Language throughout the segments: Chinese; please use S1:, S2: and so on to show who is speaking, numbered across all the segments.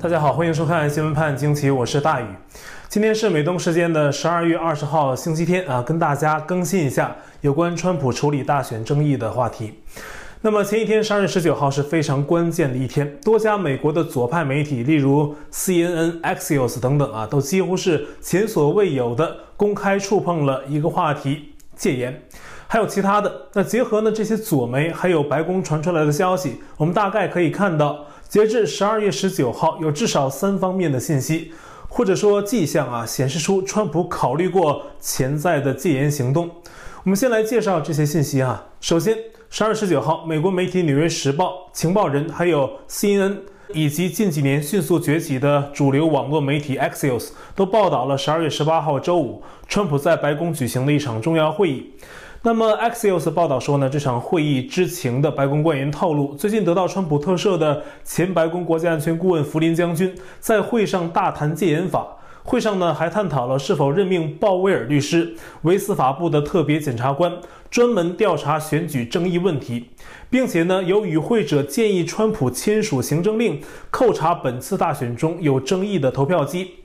S1: 大家好，欢迎收看新闻判惊奇，我是大宇。今天是美东时间的十二月二十号星期天啊，跟大家更新一下有关川普处理大选争议的话题。那么前一天十二月十九号是非常关键的一天，多家美国的左派媒体，例如 CNN、Axios 等等啊，都几乎是前所未有的公开触碰了一个话题——戒严。还有其他的。那结合呢这些左媒，还有白宫传出来的消息，我们大概可以看到。截至十二月十九号，有至少三方面的信息，或者说迹象啊，显示出川普考虑过潜在的戒严行动。我们先来介绍这些信息啊。首先，十二月十九号，美国媒体《纽约时报》、情报人，还有 CNN，以及近几年迅速崛起的主流网络媒体 Axios，都报道了十二月十八号周五，川普在白宫举行的一场重要会议。那么，Axios 报道说呢，这场会议知情的白宫官员透露，最近得到川普特赦的前白宫国家安全顾问弗林将军在会上大谈戒严法。会上呢，还探讨了是否任命鲍威尔律师为司法部的特别检察官，专门调查选举争议问题，并且呢，有与会者建议川普签署行政令，扣查本次大选中有争议的投票机。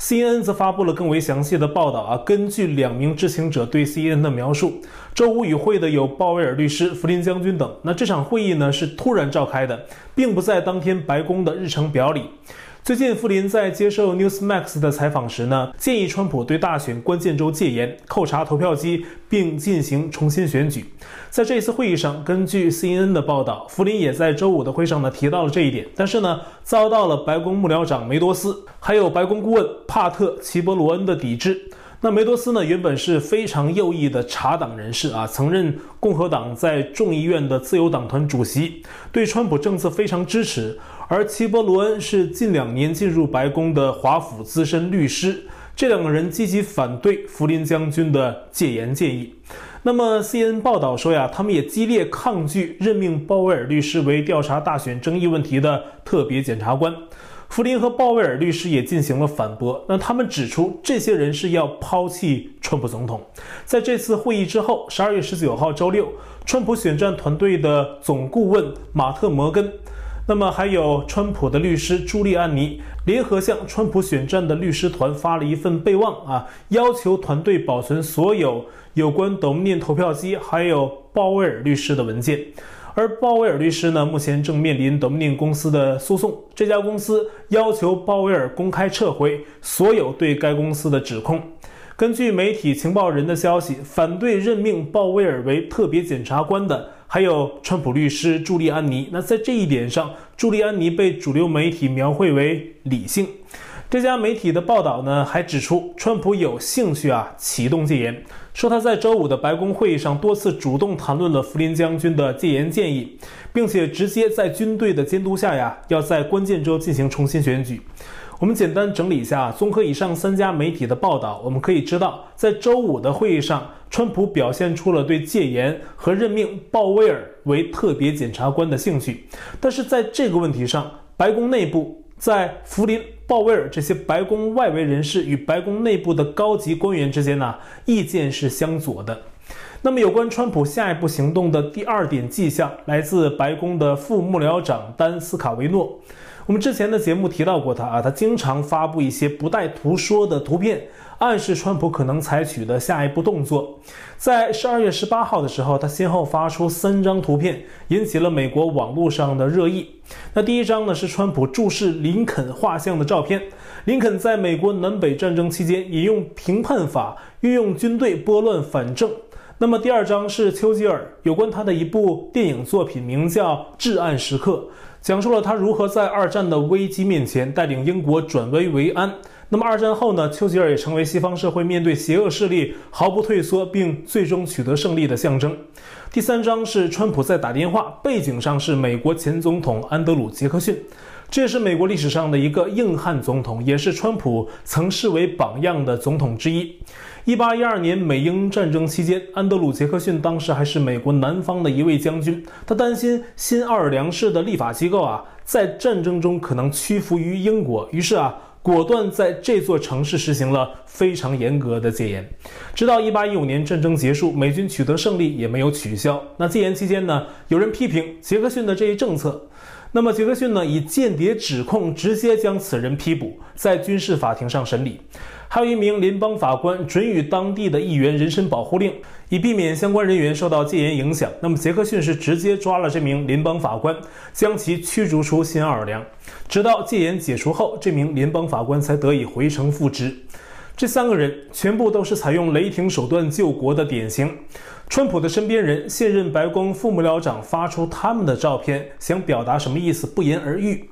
S1: CNN 则发布了更为详细的报道啊，根据两名知情者对 CNN 的描述，周五与会的有鲍威尔律师、弗林将军等。那这场会议呢，是突然召开的，并不在当天白宫的日程表里。最近，弗林在接受 Newsmax 的采访时呢，建议川普对大选关键州戒严、扣查投票机，并进行重新选举。在这次会议上，根据 CNN 的报道，弗林也在周五的会上呢提到了这一点，但是呢，遭到了白宫幕僚长梅多斯还有白宫顾问帕特齐伯罗恩的抵制。那梅多斯呢，原本是非常右翼的茶党人士啊，曾任共和党在众议院的自由党团主席，对川普政策非常支持。而齐伯罗恩是近两年进入白宫的华府资深律师，这两个人积极反对弗林将军的戒严建议。那么 CNN 报道说呀，他们也激烈抗拒任命鲍威尔律师为调查大选争议问题的特别检察官。弗林和鲍威尔律师也进行了反驳。那他们指出，这些人是要抛弃川普总统。在这次会议之后，十二月十九号周六，川普选战团队的总顾问马特·摩根。那么还有川普的律师朱利安尼联合向川普选战的律师团发了一份备忘啊，要求团队保存所有有关 Dominion 投票机还有鲍威尔律师的文件。而鲍威尔律师呢，目前正面临 Dominion 公司的诉讼，这家公司要求鲍威尔公开撤回所有对该公司的指控。根据媒体情报人的消息，反对任命鲍威尔为特别检察官的。还有川普律师朱利安尼，那在这一点上，朱利安尼被主流媒体描绘为理性。这家媒体的报道呢，还指出川普有兴趣啊启动戒严，说他在周五的白宫会议上多次主动谈论了福林将军的戒严建议，并且直接在军队的监督下呀，要在关键州进行重新选举。我们简单整理一下，综合以上三家媒体的报道，我们可以知道，在周五的会议上，川普表现出了对戒严和任命鲍威尔为特别检察官的兴趣。但是在这个问题上，白宫内部在弗林、鲍威尔这些白宫外围人士与白宫内部的高级官员之间呢，意见是相左的。那么，有关川普下一步行动的第二点迹象，来自白宫的副幕僚长丹斯卡维诺。我们之前的节目提到过他啊，他经常发布一些不带图说的图片，暗示川普可能采取的下一步动作。在十二月十八号的时候，他先后发出三张图片，引起了美国网络上的热议。那第一张呢，是川普注视林肯画像的照片，林肯在美国南北战争期间引用评判法，运用军队拨乱反正。那么第二张是丘吉尔有关他的一部电影作品，名叫《至暗时刻》。讲述了他如何在二战的危机面前带领英国转危为安。那么二战后呢，丘吉尔也成为西方社会面对邪恶势力毫不退缩，并最终取得胜利的象征。第三张是川普在打电话，背景上是美国前总统安德鲁·杰克逊，这也是美国历史上的一个硬汉总统，也是川普曾视为榜样的总统之一。一八一二年美英战争期间，安德鲁·杰克逊当时还是美国南方的一位将军。他担心新奥尔良市的立法机构啊，在战争中可能屈服于英国，于是啊，果断在这座城市实行了非常严格的戒严。直到1815年战争结束，美军取得胜利，也没有取消。那戒严期间呢，有人批评杰克逊的这一政策。那么杰克逊呢，以间谍指控直接将此人批捕，在军事法庭上审理。还有一名联邦法官准予当地的议员人身保护令，以避免相关人员受到戒严影响。那么杰克逊是直接抓了这名联邦法官，将其驱逐出新奥尔良，直到戒严解除后，这名联邦法官才得以回城复职。这三个人全部都是采用雷霆手段救国的典型。川普的身边人，现任白宫副幕僚长发出他们的照片，想表达什么意思，不言而喻。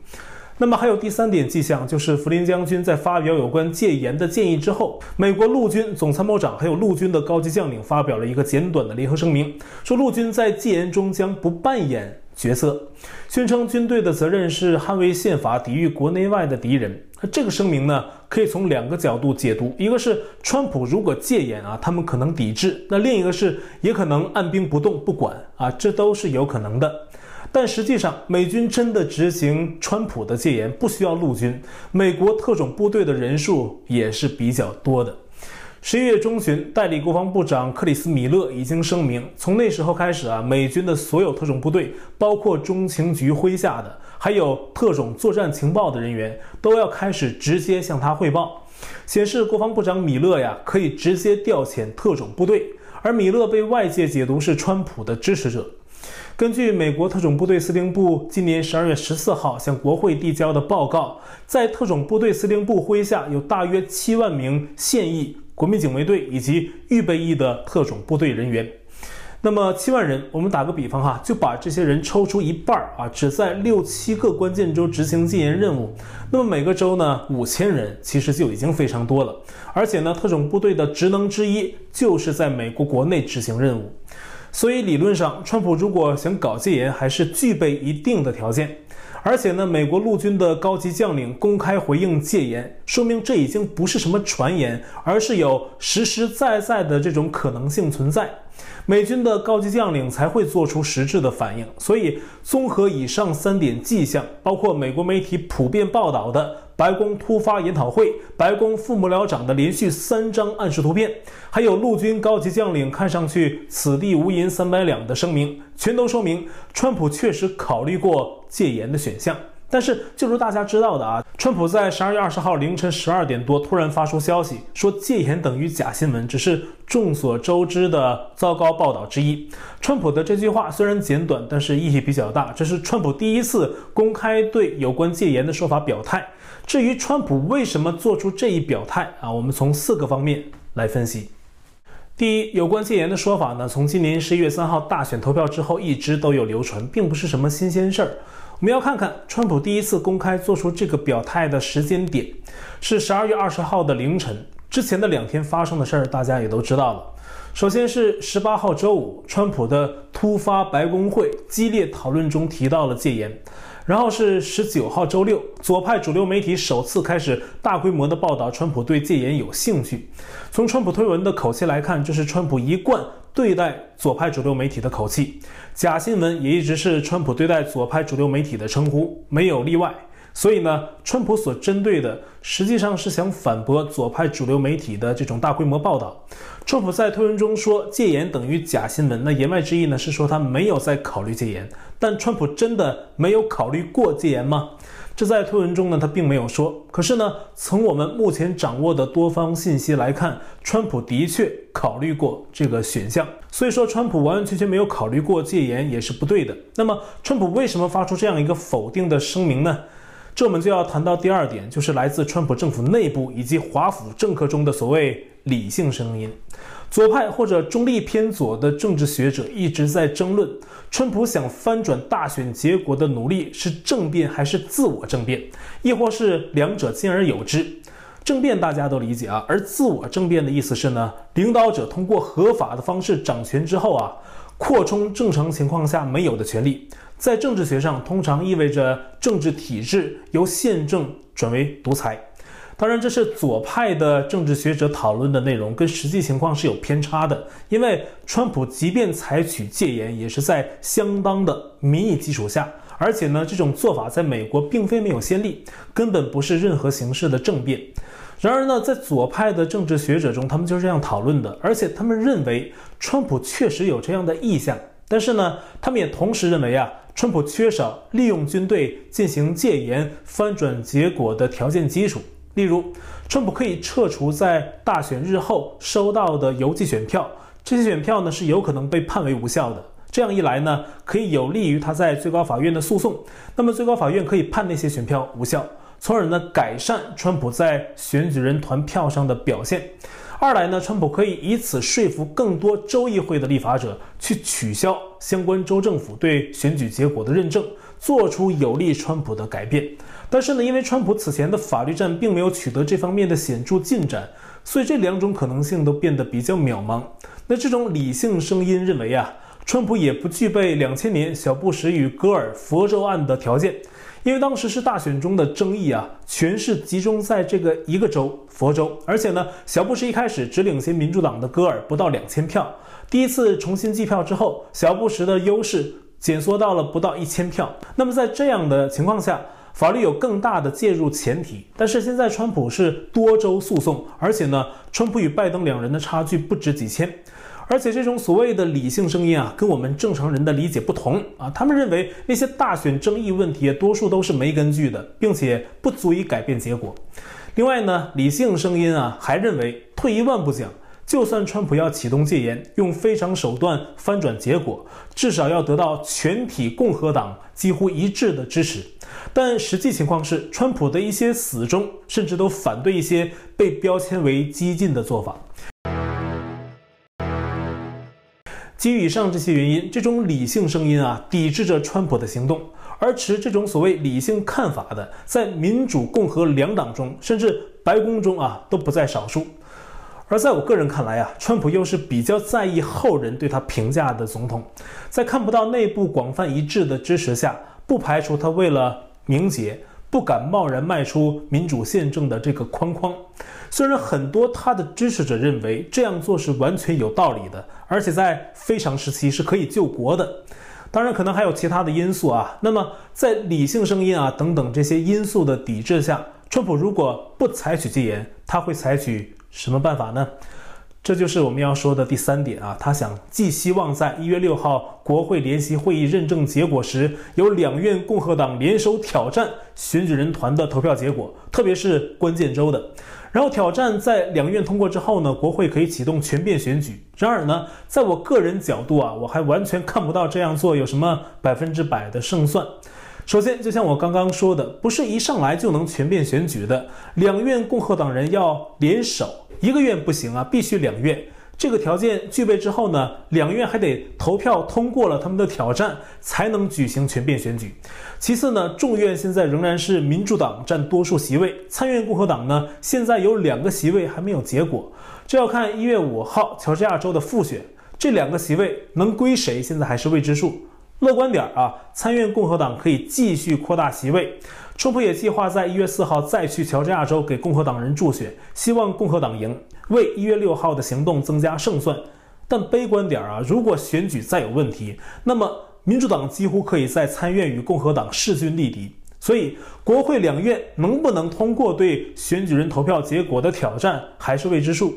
S1: 那么还有第三点迹象，就是福林将军在发表有关戒严的建议之后，美国陆军总参谋长还有陆军的高级将领发表了一个简短的联合声明，说陆军在戒严中将不扮演角色，宣称军队的责任是捍卫宪法，抵御国内外的敌人。这个声明呢，可以从两个角度解读，一个是川普如果戒严啊，他们可能抵制；那另一个是也可能按兵不动，不管啊，这都是有可能的。但实际上，美军真的执行川普的戒严不需要陆军，美国特种部队的人数也是比较多的。十一月中旬，代理国防部长克里斯·米勒已经声明，从那时候开始啊，美军的所有特种部队，包括中情局麾下的，还有特种作战情报的人员，都要开始直接向他汇报，显示国防部长米勒呀可以直接调遣特种部队，而米勒被外界解读是川普的支持者。根据美国特种部队司令部今年十二月十四号向国会递交的报告，在特种部队司令部麾下有大约七万名现役国民警卫队以及预备役的特种部队人员。那么七万人，我们打个比方哈，就把这些人抽出一半儿啊，只在六七个关键州执行戒严任务，那么每个州呢五千人，其实就已经非常多了。而且呢，特种部队的职能之一就是在美国国内执行任务。所以理论上，川普如果想搞戒严，还是具备一定的条件。而且呢，美国陆军的高级将领公开回应戒严，说明这已经不是什么传言，而是有实实在在的这种可能性存在。美军的高级将领才会做出实质的反应。所以，综合以上三点迹象，包括美国媒体普遍报道的。白宫突发研讨会，白宫副幕僚长的连续三张暗示图片，还有陆军高级将领看上去此地无银三百两的声明，全都说明川普确实考虑过戒严的选项。但是，就如大家知道的啊，川普在十二月二十号凌晨十二点多突然发出消息，说戒严等于假新闻，只是众所周知的糟糕报道之一。川普的这句话虽然简短，但是意义比较大。这是川普第一次公开对有关戒严的说法表态。至于川普为什么做出这一表态啊，我们从四个方面来分析。第一，有关戒严的说法呢，从今年十一月三号大选投票之后一直都有流传，并不是什么新鲜事儿。我们要看看川普第一次公开做出这个表态的时间点，是十二月二十号的凌晨。之前的两天发生的事儿，大家也都知道了。首先是十八号周五，川普的突发白宫会激烈讨论中提到了戒严。然后是十九号周六，左派主流媒体首次开始大规模的报道川普对戒严有兴趣。从川普推文的口气来看，这是川普一贯对待左派主流媒体的口气。假新闻也一直是川普对待左派主流媒体的称呼，没有例外。所以呢，川普所针对的实际上是想反驳左派主流媒体的这种大规模报道。川普在推文中说戒严等于假新闻，那言外之意呢是说他没有在考虑戒严。但川普真的没有考虑过戒严吗？这在推文中呢他并没有说。可是呢，从我们目前掌握的多方信息来看，川普的确考虑过这个选项。所以说，川普完完全全没有考虑过戒严也是不对的。那么，川普为什么发出这样一个否定的声明呢？这我们就要谈到第二点，就是来自川普政府内部以及华府政客中的所谓理性声音。左派或者中立偏左的政治学者一直在争论，川普想翻转大选结果的努力是政变还是自我政变，亦或是两者兼而有之。政变大家都理解啊，而自我政变的意思是呢，领导者通过合法的方式掌权之后啊，扩充正常情况下没有的权利。在政治学上，通常意味着政治体制由宪政转为独裁。当然，这是左派的政治学者讨论的内容，跟实际情况是有偏差的。因为川普即便采取戒严，也是在相当的民意基础下，而且呢，这种做法在美国并非没有先例，根本不是任何形式的政变。然而呢，在左派的政治学者中，他们就是这样讨论的，而且他们认为川普确实有这样的意向。但是呢，他们也同时认为啊。川普缺少利用军队进行戒严翻转结果的条件基础。例如，川普可以撤除在大选日后收到的邮寄选票，这些选票呢是有可能被判为无效的。这样一来呢，可以有利于他在最高法院的诉讼。那么最高法院可以判那些选票无效，从而呢改善川普在选举人团票上的表现。二来呢，川普可以以此说服更多州议会的立法者去取消相关州政府对选举结果的认证，做出有利川普的改变。但是呢，因为川普此前的法律战并没有取得这方面的显著进展，所以这两种可能性都变得比较渺茫。那这种理性声音认为啊。川普也不具备两千年小布什与戈尔佛州案的条件，因为当时是大选中的争议啊，全是集中在这个一个州佛州，而且呢，小布什一开始只领先民主党的戈尔不到两千票，第一次重新计票之后，小布什的优势减缩到了不到一千票。那么在这样的情况下，法律有更大的介入前提，但是现在川普是多州诉讼，而且呢，川普与拜登两人的差距不止几千。而且这种所谓的理性声音啊，跟我们正常人的理解不同啊。他们认为那些大选争议问题多数都是没根据的，并且不足以改变结果。另外呢，理性声音啊还认为，退一万步讲，就算川普要启动戒严，用非常手段翻转结果，至少要得到全体共和党几乎一致的支持。但实际情况是，川普的一些死忠甚至都反对一些被标签为激进的做法。基于以上这些原因，这种理性声音啊，抵制着川普的行动；而持这种所谓理性看法的，在民主、共和两党中，甚至白宫中啊，都不在少数。而在我个人看来啊，川普又是比较在意后人对他评价的总统，在看不到内部广泛一致的支持下，不排除他为了名节，不敢贸然迈出民主宪政的这个框框。虽然很多他的支持者认为这样做是完全有道理的，而且在非常时期是可以救国的，当然可能还有其他的因素啊。那么在理性声音啊等等这些因素的抵制下，川普如果不采取戒严，他会采取什么办法呢？这就是我们要说的第三点啊，他想寄希望在一月六号国会联席会议认证结果时，由两院共和党联手挑战选举人团的投票结果，特别是关键州的。然后挑战在两院通过之后呢，国会可以启动全变选举。然而呢，在我个人角度啊，我还完全看不到这样做有什么百分之百的胜算。首先，就像我刚刚说的，不是一上来就能全变选举的，两院共和党人要联手。一个院不行啊，必须两院。这个条件具备之后呢，两院还得投票通过了他们的挑战，才能举行全变选举。其次呢，众院现在仍然是民主党占多数席位，参院共和党呢现在有两个席位还没有结果，这要看一月五号乔治亚州的复选，这两个席位能归谁，现在还是未知数。乐观点啊，参院共和党可以继续扩大席位。川普也计划在一月四号再去乔治亚州给共和党人助选，希望共和党赢，为一月六号的行动增加胜算。但悲观点啊，如果选举再有问题，那么民主党几乎可以在参院与共和党势均力敌。所以，国会两院能不能通过对选举人投票结果的挑战，还是未知数。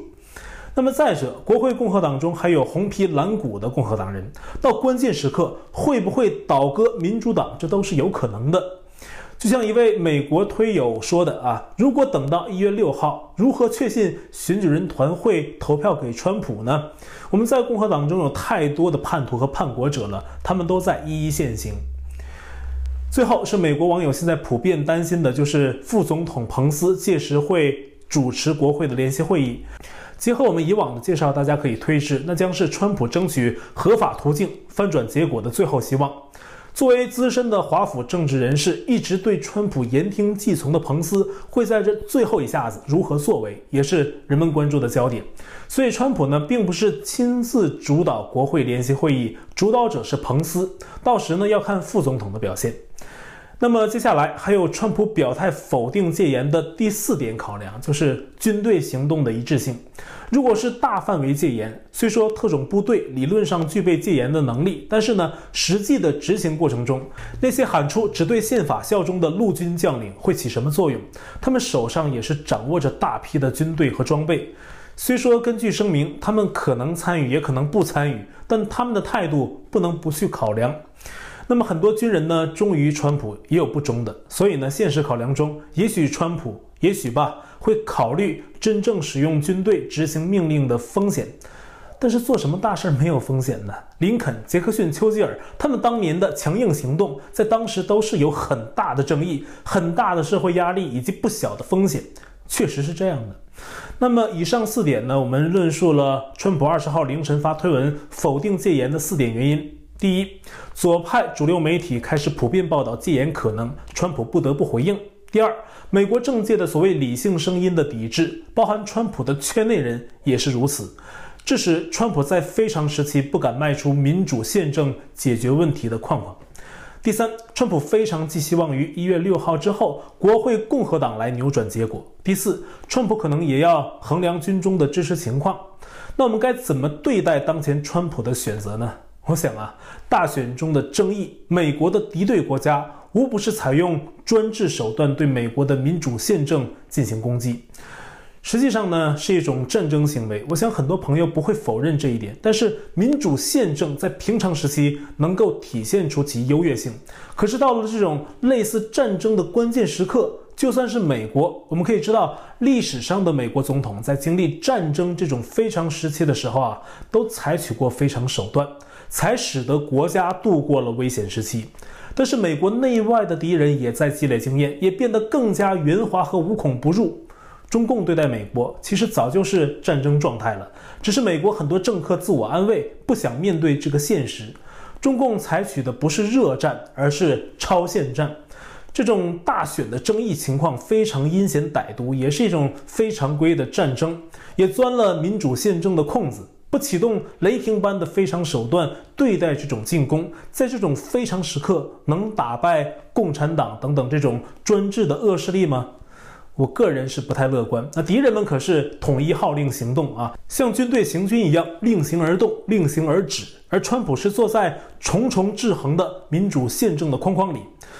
S1: 那么再者，国会共和党中还有红皮蓝骨的共和党人，到关键时刻会不会倒戈民主党，这都是有可能的。就像一位美国推友说的啊，如果等到一月六号，如何确信选举人团会投票给川普呢？我们在共和党中有太多的叛徒和叛国者了，他们都在一一现形。最后是美国网友现在普遍担心的，就是副总统彭斯届时会主持国会的联席会议。结合我们以往的介绍，大家可以推知，那将是川普争取合法途径翻转结果的最后希望。作为资深的华府政治人士，一直对川普言听计从的彭斯，会在这最后一下子如何作为，也是人们关注的焦点。所以，川普呢，并不是亲自主导国会联席会议，主导者是彭斯。到时呢，要看副总统的表现。那么接下来还有川普表态否定戒严的第四点考量，就是军队行动的一致性。如果是大范围戒严，虽说特种部队理论上具备戒严的能力，但是呢，实际的执行过程中，那些喊出只对宪法效忠的陆军将领会起什么作用？他们手上也是掌握着大批的军队和装备。虽说根据声明，他们可能参与，也可能不参与，但他们的态度不能不去考量。那么很多军人呢忠于川普，也有不忠的。所以呢，现实考量中，也许川普，也许吧，会考虑真正使用军队执行命令的风险。但是做什么大事没有风险呢？林肯、杰克逊、丘吉尔他们当年的强硬行动，在当时都是有很大的争议、很大的社会压力以及不小的风险，确实是这样的。那么以上四点呢，我们论述了川普二十号凌晨发推文否定戒严的四点原因。第一，左派主流媒体开始普遍报道戒严可能，川普不得不回应。第二，美国政界的所谓理性声音的抵制，包含川普的圈内人也是如此。这使川普在非常时期不敢迈出民主宪政解决问题的框框。第三，川普非常寄希望于一月六号之后国会共和党来扭转结果。第四，川普可能也要衡量军中的支持情况。那我们该怎么对待当前川普的选择呢？我想啊，大选中的争议，美国的敌对国家无不是采用专制手段对美国的民主宪政进行攻击。实际上呢，是一种战争行为。我想很多朋友不会否认这一点。但是民主宪政在平常时期能够体现出其优越性，可是到了这种类似战争的关键时刻，就算是美国，我们可以知道，历史上的美国总统在经历战争这种非常时期的时候啊，都采取过非常手段，才使得国家度过了危险时期。但是美国内外的敌人也在积累经验，也变得更加圆滑和无孔不入。中共对待美国其实早就是战争状态了，只是美国很多政客自我安慰，不想面对这个现实。中共采取的不是热战，而是超限战。这种大选的争议情况非常阴险歹毒，也是一种非常规的战争，也钻了民主宪政的空子。不启动雷霆般的非常手段对待这种进攻，在这种非常时刻能打败共产党等等这种专制的恶势力吗？我个人是不太乐观。那敌人们可是统一号令行动啊，像军队行军一样，令行而动，令行而止。而川普是坐在重重制衡的民主宪政的框框里。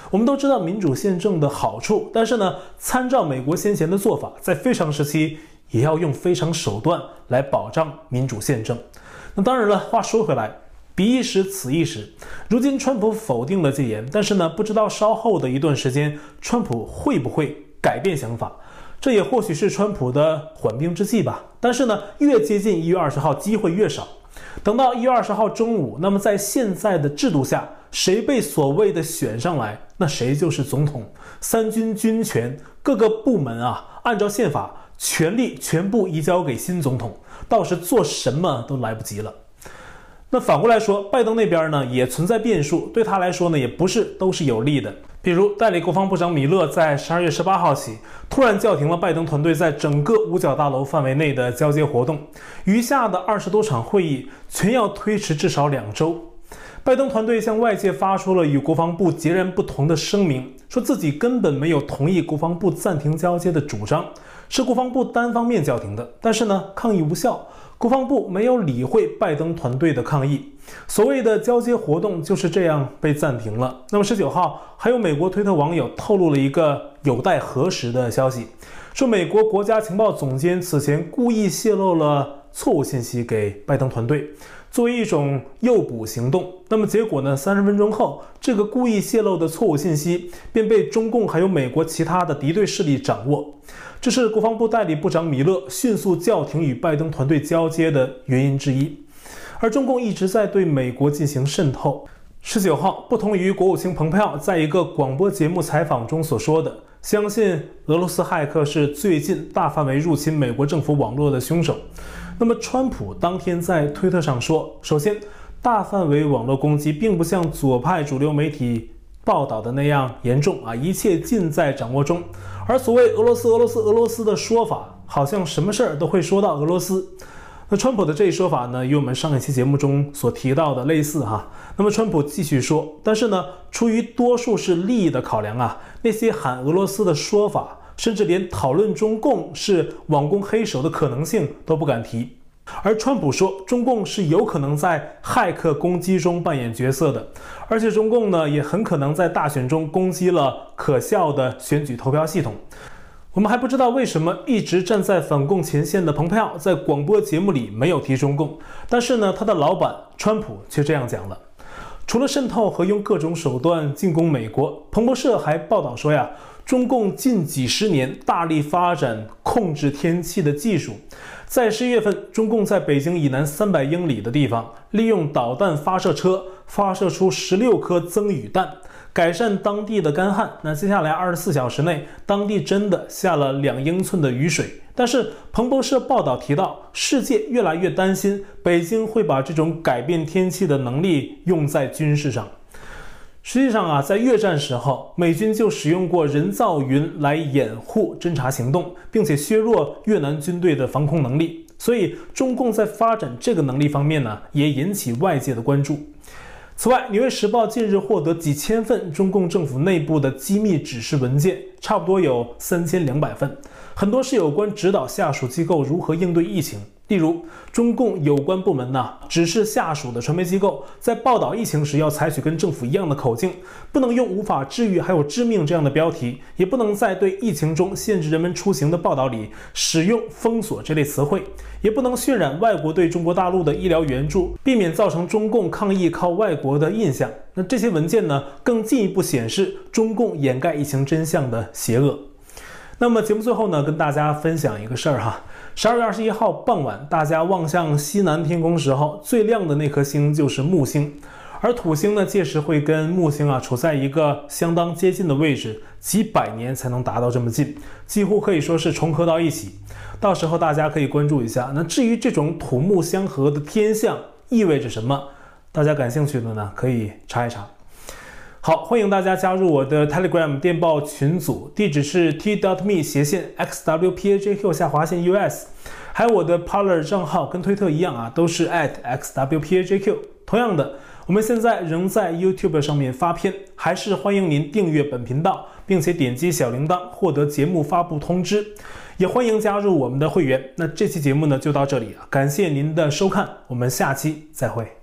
S1: 我们都知道民主宪政的好处，但是呢，参照美国先前的做法，在非常时期也要用非常手段来保障民主宪政。那当然了，话说回来，彼一时，此一时。如今川普否定了戒严，但是呢，不知道稍后的一段时间，川普会不会？改变想法，这也或许是川普的缓兵之计吧。但是呢，越接近一月二十号，机会越少。等到一月二十号中午，那么在现在的制度下，谁被所谓的选上来，那谁就是总统。三军军权，各个部门啊，按照宪法，权力全部移交给新总统，到时做什么都来不及了。那反过来说，拜登那边呢，也存在变数，对他来说呢，也不是都是有利的。比如，代理国防部长米勒在十二月十八号起突然叫停了拜登团队在整个五角大楼范围内的交接活动，余下的二十多场会议全要推迟至少两周。拜登团队向外界发出了与国防部截然不同的声明，说自己根本没有同意国防部暂停交接的主张，是国防部单方面叫停的。但是呢，抗议无效。国防部没有理会拜登团队的抗议，所谓的交接活动就是这样被暂停了。那么十九号，还有美国推特网友透露了一个有待核实的消息，说美国国家情报总监此前故意泄露了错误信息给拜登团队，作为一种诱捕行动。那么结果呢？三十分钟后，这个故意泄露的错误信息便被中共还有美国其他的敌对势力掌握。这是国防部代理部长米勒迅速叫停与拜登团队交接的原因之一，而中共一直在对美国进行渗透。十九号，不同于国务卿蓬佩奥在一个广播节目采访中所说的，相信俄罗斯骇客是最近大范围入侵美国政府网络的凶手。那么，川普当天在推特上说，首先，大范围网络攻击并不像左派主流媒体报道的那样严重啊，一切尽在掌握中。而所谓俄罗斯、俄罗斯、俄罗斯的说法，好像什么事儿都会说到俄罗斯。那川普的这一说法呢，与我们上一期节目中所提到的类似哈。那么川普继续说，但是呢，出于多数是利益的考量啊，那些喊俄罗斯的说法，甚至连讨论中共是网攻黑手的可能性都不敢提。而川普说，中共是有可能在骇客攻击中扮演角色的，而且中共呢也很可能在大选中攻击了可笑的选举投票系统。我们还不知道为什么一直站在反共前线的蓬佩奥在广播节目里没有提中共，但是呢，他的老板川普却这样讲了。除了渗透和用各种手段进攻美国，彭博社还报道说呀，中共近几十年大力发展控制天气的技术。在十一月份，中共在北京以南三百英里的地方，利用导弹发射车发射出十六颗增雨弹，改善当地的干旱。那接下来二十四小时内，当地真的下了两英寸的雨水。但是，彭博社报道提到，世界越来越担心北京会把这种改变天气的能力用在军事上。实际上啊，在越战时候，美军就使用过人造云来掩护侦察行动，并且削弱越南军队的防空能力。所以，中共在发展这个能力方面呢，也引起外界的关注。此外，《纽约时报》近日获得几千份中共政府内部的机密指示文件，差不多有三千两百份，很多是有关指导下属机构如何应对疫情。例如，中共有关部门呢，指示下属的传媒机构在报道疫情时要采取跟政府一样的口径，不能用无法治愈还有致命这样的标题，也不能在对疫情中限制人们出行的报道里使用封锁这类词汇，也不能渲染外国对中国大陆的医疗援助，避免造成中共抗疫靠外国的印象。那这些文件呢，更进一步显示中共掩盖疫情真相的邪恶。那么节目最后呢，跟大家分享一个事儿哈。十二月二十一号傍晚，大家望向西南天空时候，最亮的那颗星就是木星，而土星呢，届时会跟木星啊处在一个相当接近的位置，几百年才能达到这么近，几乎可以说是重合到一起。到时候大家可以关注一下。那至于这种土木相合的天象意味着什么，大家感兴趣的呢，可以查一查。好，欢迎大家加入我的 Telegram 电报群组，地址是 t.dot.me 斜线 xwpajq 下划线 us，还有我的 Parler 账号跟推特一样啊，都是 at xwpajq。同样的，我们现在仍在 YouTube 上面发片，还是欢迎您订阅本频道，并且点击小铃铛获得节目发布通知，也欢迎加入我们的会员。那这期节目呢就到这里啊，感谢您的收看，我们下期再会。